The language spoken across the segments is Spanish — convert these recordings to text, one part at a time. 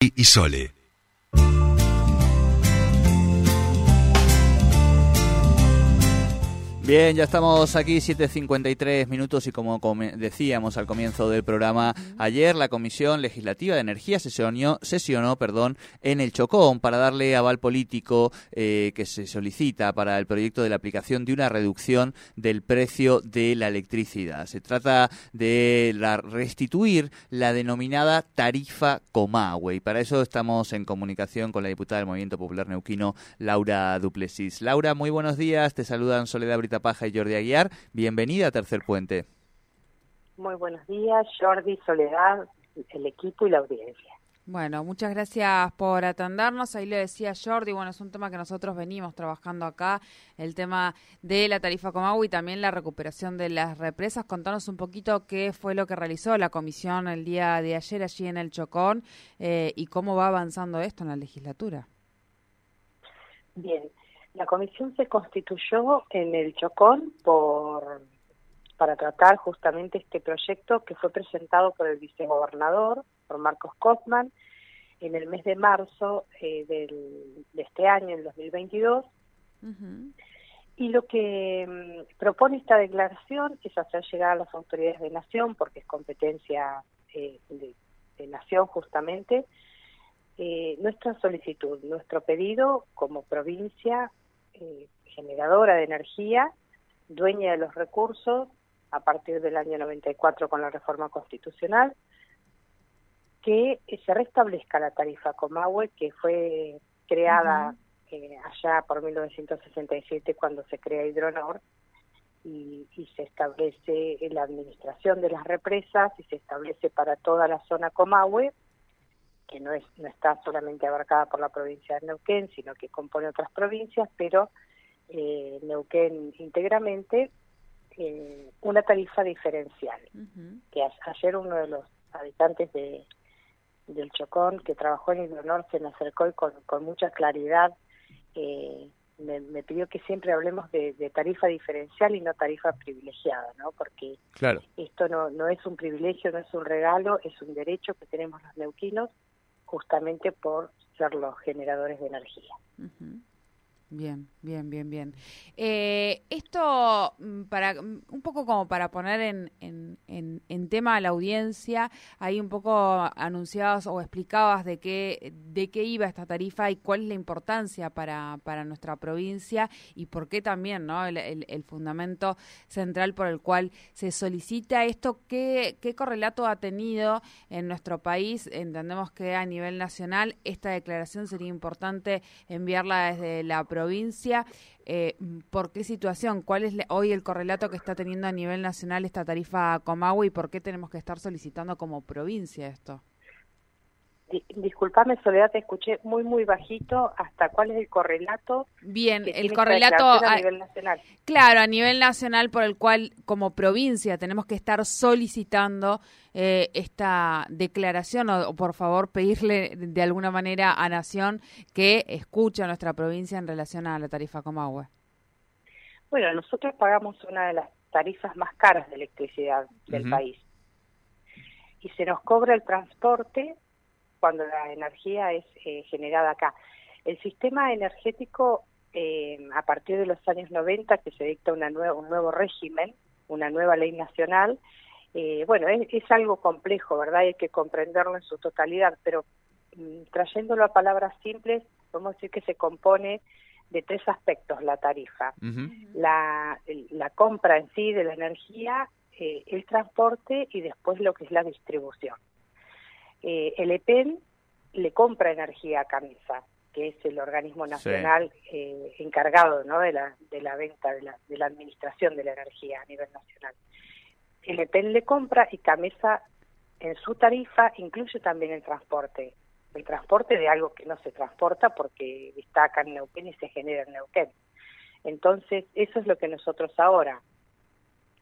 y Sole. Bien, ya estamos aquí, 7.53 minutos y como decíamos al comienzo del programa, ayer la Comisión Legislativa de Energía sesionó, sesionó perdón, en el Chocón para darle aval político eh, que se solicita para el proyecto de la aplicación de una reducción del precio de la electricidad. Se trata de la, restituir la denominada tarifa Comahue y para eso estamos en comunicación con la diputada del Movimiento Popular Neuquino, Laura Duplessis. Laura, muy buenos días, te saludan Soledad Brita Paja y Jordi Aguiar. Bienvenida a Tercer Puente. Muy buenos días, Jordi, Soledad, el equipo y la audiencia. Bueno, muchas gracias por atendernos. Ahí le decía Jordi, bueno, es un tema que nosotros venimos trabajando acá, el tema de la tarifa Comagua y también la recuperación de las represas. Contanos un poquito qué fue lo que realizó la comisión el día de ayer allí en el Chocón eh, y cómo va avanzando esto en la legislatura. Bien, la comisión se constituyó en el Chocón por para tratar justamente este proyecto que fue presentado por el vicegobernador, por Marcos Kaufman, en el mes de marzo eh, del, de este año, el 2022. Y lo que mm, propone esta declaración es hacer llegar a las autoridades de nación, porque es competencia eh, de, de, nación justamente, eh, nuestra solicitud, nuestro pedido como provincia eh, generadora de energía, dueña de los recursos a partir del año 94 con la reforma constitucional, que se restablezca la tarifa Comahue que fue creada eh, allá por 1967 cuando se crea Hidronor y, y, se establece la administración de las represas y se establece para toda la zona Comahue que no, es, no está solamente abarcada por la provincia de Neuquén, sino que compone otras provincias, pero eh, Neuquén íntegramente, eh, una tarifa diferencial. Que ayer uno de los habitantes de del Chocón que trabajó en el Norte se me acercó y con, con mucha claridad eh, me, pidió que siempre hablemos de, de, tarifa diferencial y no tarifa privilegiada, ¿no? Porque claro. esto no, no es un privilegio, no es un regalo, es un derecho que tenemos los neuquinos justamente por ser los generadores de energía. Bien, bien, bien, bien. Eh, esto, mm, para mm, un poco como para poner en, en, en, tema a la audiencia, hay un poco anunciados o explicabas de qué, de qué iba esta tarifa y cuál es la importancia para, para nuestra provincia y por qué también, ¿no? El, el, fundamento central por el cual se solicita esto, ¿qué, ¿qué correlato ha tenido en nuestro país? Entendemos que a nivel nacional esta declaración sería importante enviarla desde la provincia provincia. Eh, ¿Por qué situación? ¿Cuál es hoy el correlato que está teniendo a nivel nacional esta tarifa Comahue y por qué tenemos que estar solicitando como provincia esto? Disculpame, Soledad, te escuché muy, muy bajito. ¿Hasta cuál es el correlato? Bien, el correlato a, nivel nacional. Claro, a nivel nacional por el cual como provincia tenemos que estar solicitando eh, esta declaración o, por favor pedirle de alguna manera a Nación que escuche a nuestra provincia en relación a la tarifa Comahue. Bueno, nosotros pagamos una de las tarifas más caras de electricidad del país y se nos cobra el transporte cuando la energía es eh, generada acá. El sistema energético, eh, a partir de los años 90, que se dicta una un nuevo régimen, una nueva ley nacional, eh, bueno, es, algo complejo, ¿verdad? Hay que comprenderlo en su totalidad, pero mm, trayéndolo a palabras simples, podemos decir que se compone de tres aspectos la tarifa. la, la compra en sí de la energía, el transporte y después lo que es la distribución eh, el EPEN le compra energía a Camisa, que es el organismo nacional eh, encargado ¿no? de, la, de la venta, de la, de la administración de la energía a nivel nacional. El EPEN le compra y Camisa en su tarifa incluye también el transporte. El transporte de algo que no se transporta porque está acá en Neuquén y se genera en Neuquén. Entonces, eso es lo que nosotros ahora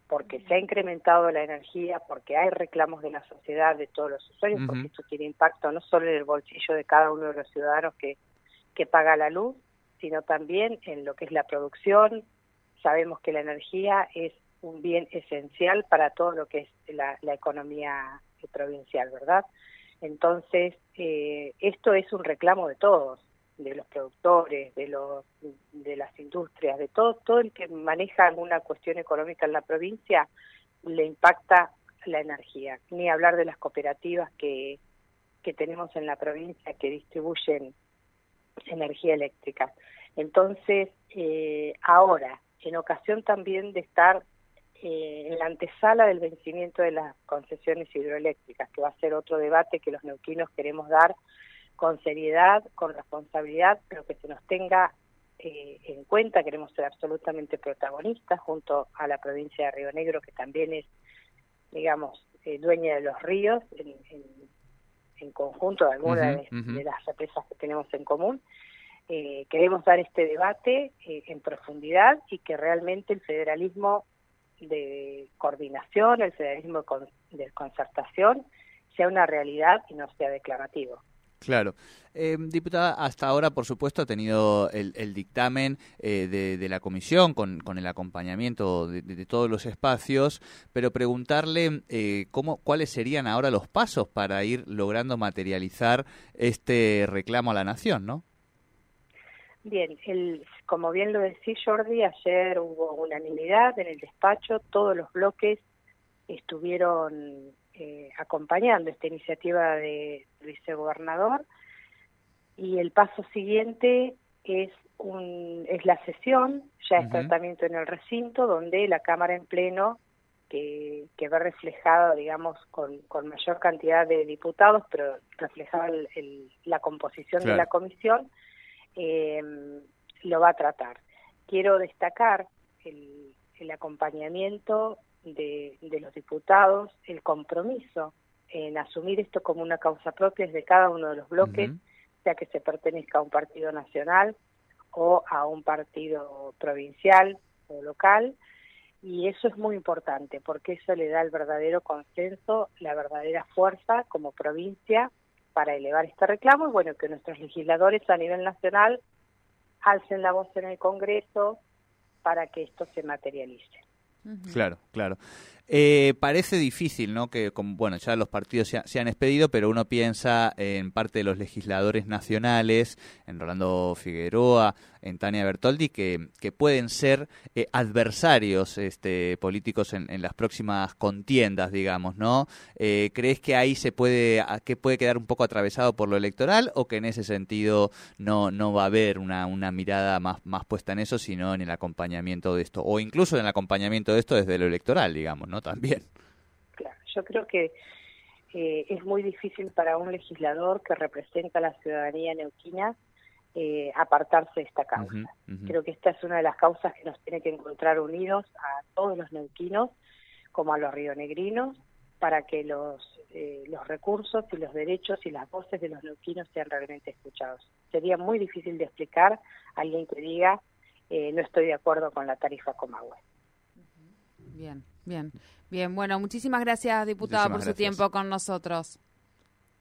porque se ha incrementado la energía, porque hay reclamos de la sociedad, de todos los usuarios, porque esto tiene impacto no solo en el bolsillo de cada uno de los ciudadanos que, que paga la luz, sino también en lo que es la producción. Sabemos que la energía es un bien esencial para todo lo que es la, economía provincial, ¿verdad? Entonces, eh, esto es un reclamo de todos, de los productores, de los de las industrias, de todo todo el que maneja alguna cuestión económica en la provincia le impacta la energía. Ni hablar de las cooperativas que que tenemos en la provincia que distribuyen energía eléctrica. Entonces, eh, ahora, en ocasión también de estar eh, en la antesala del vencimiento de las concesiones hidroeléctricas, que va a ser otro debate que los neuquinos queremos dar con seriedad, con responsabilidad, pero que se nos tenga eh, en cuenta, queremos ser absolutamente protagonistas junto a la provincia de Río Negro, que también es, digamos, eh, dueña de los ríos, en, conjunto de algunas de, las represas que tenemos en común. queremos dar este debate en profundidad y que realmente el federalismo de coordinación, el federalismo de concertación, sea una realidad y no sea declarativo. Claro. Eh, diputada, hasta ahora, por supuesto, ha tenido el, dictamen eh, de, la comisión con, con el acompañamiento de, todos los espacios, pero preguntarle eh, cómo, cuáles serían ahora los pasos para ir logrando materializar este reclamo a la nación, ¿no? Bien, el, como bien lo decía Jordi, ayer hubo unanimidad en el despacho, todos los bloques estuvieron eh, acompañando esta iniciativa de vicegobernador. Y el paso siguiente es un, es la sesión, ya es tratamiento en el recinto, donde la Cámara en pleno, que, que ve reflejada, digamos, con, con mayor cantidad de diputados, pero reflejaba el, la composición de la comisión, eh, lo va a tratar. Quiero destacar el, el acompañamiento de, de, los diputados, el compromiso en asumir esto como una causa propia de cada uno de los bloques, sea que se pertenezca a un partido nacional o a un partido provincial o local, y eso es muy importante porque eso le da el verdadero consenso, la verdadera fuerza como provincia para elevar este reclamo. Y bueno, que nuestros legisladores a nivel nacional alcen la voz en el Congreso para que esto se materialice. Claro, claro. Eh, parece difícil, ¿no? Que, bueno, ya los partidos se, han expedido, pero uno piensa en parte de los legisladores nacionales, en Rolando Figueroa, en Tania Bertoldi, que, pueden ser eh, adversarios este, políticos en, las próximas contiendas, digamos, ¿no? Eh, ¿Crees que ahí se puede, que puede quedar un poco atravesado por lo electoral o que en ese sentido no, no va a haber una, una mirada más, más puesta en eso, sino en el acompañamiento de esto, o incluso en el acompañamiento de esto desde lo electoral, digamos, ¿no? También. Claro, yo creo que eh, es muy difícil para un legislador que representa a la ciudadanía neuquina eh, apartarse de esta causa. Creo que esta es una de las causas que nos tiene que encontrar unidos a todos los neuquinos, como a los rionegrinos, para que los, eh, los recursos y los derechos y las voces de los neuquinos sean realmente escuchados. Sería muy difícil de explicar a alguien que diga no estoy de acuerdo con la tarifa Comahue. Bien, bien, bien. Bueno, muchísimas gracias, diputada, por su tiempo con nosotros.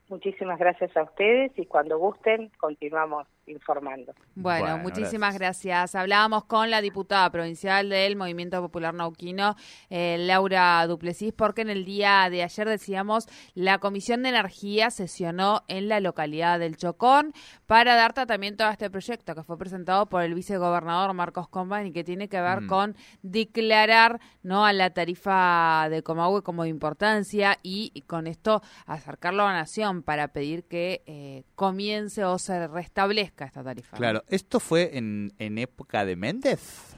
Muchísimas gracias a ustedes y cuando gusten continuamos informando. Bueno, muchísimas gracias. Hablábamos con la diputada provincial del Movimiento Popular Nauquino, eh, Laura Duplessis, porque en el día de ayer decíamos la Comisión de Energía sesionó en la localidad del Chocón para dar tratamiento a este proyecto que fue presentado por el vicegobernador Marcos Comban y que tiene que ver mm. con declarar no a la tarifa de Comahue como de importancia y, con esto acercarlo a la nación para pedir que eh, comience o se restablezca esta tarifa. Claro, ¿esto fue en, en época de Méndez?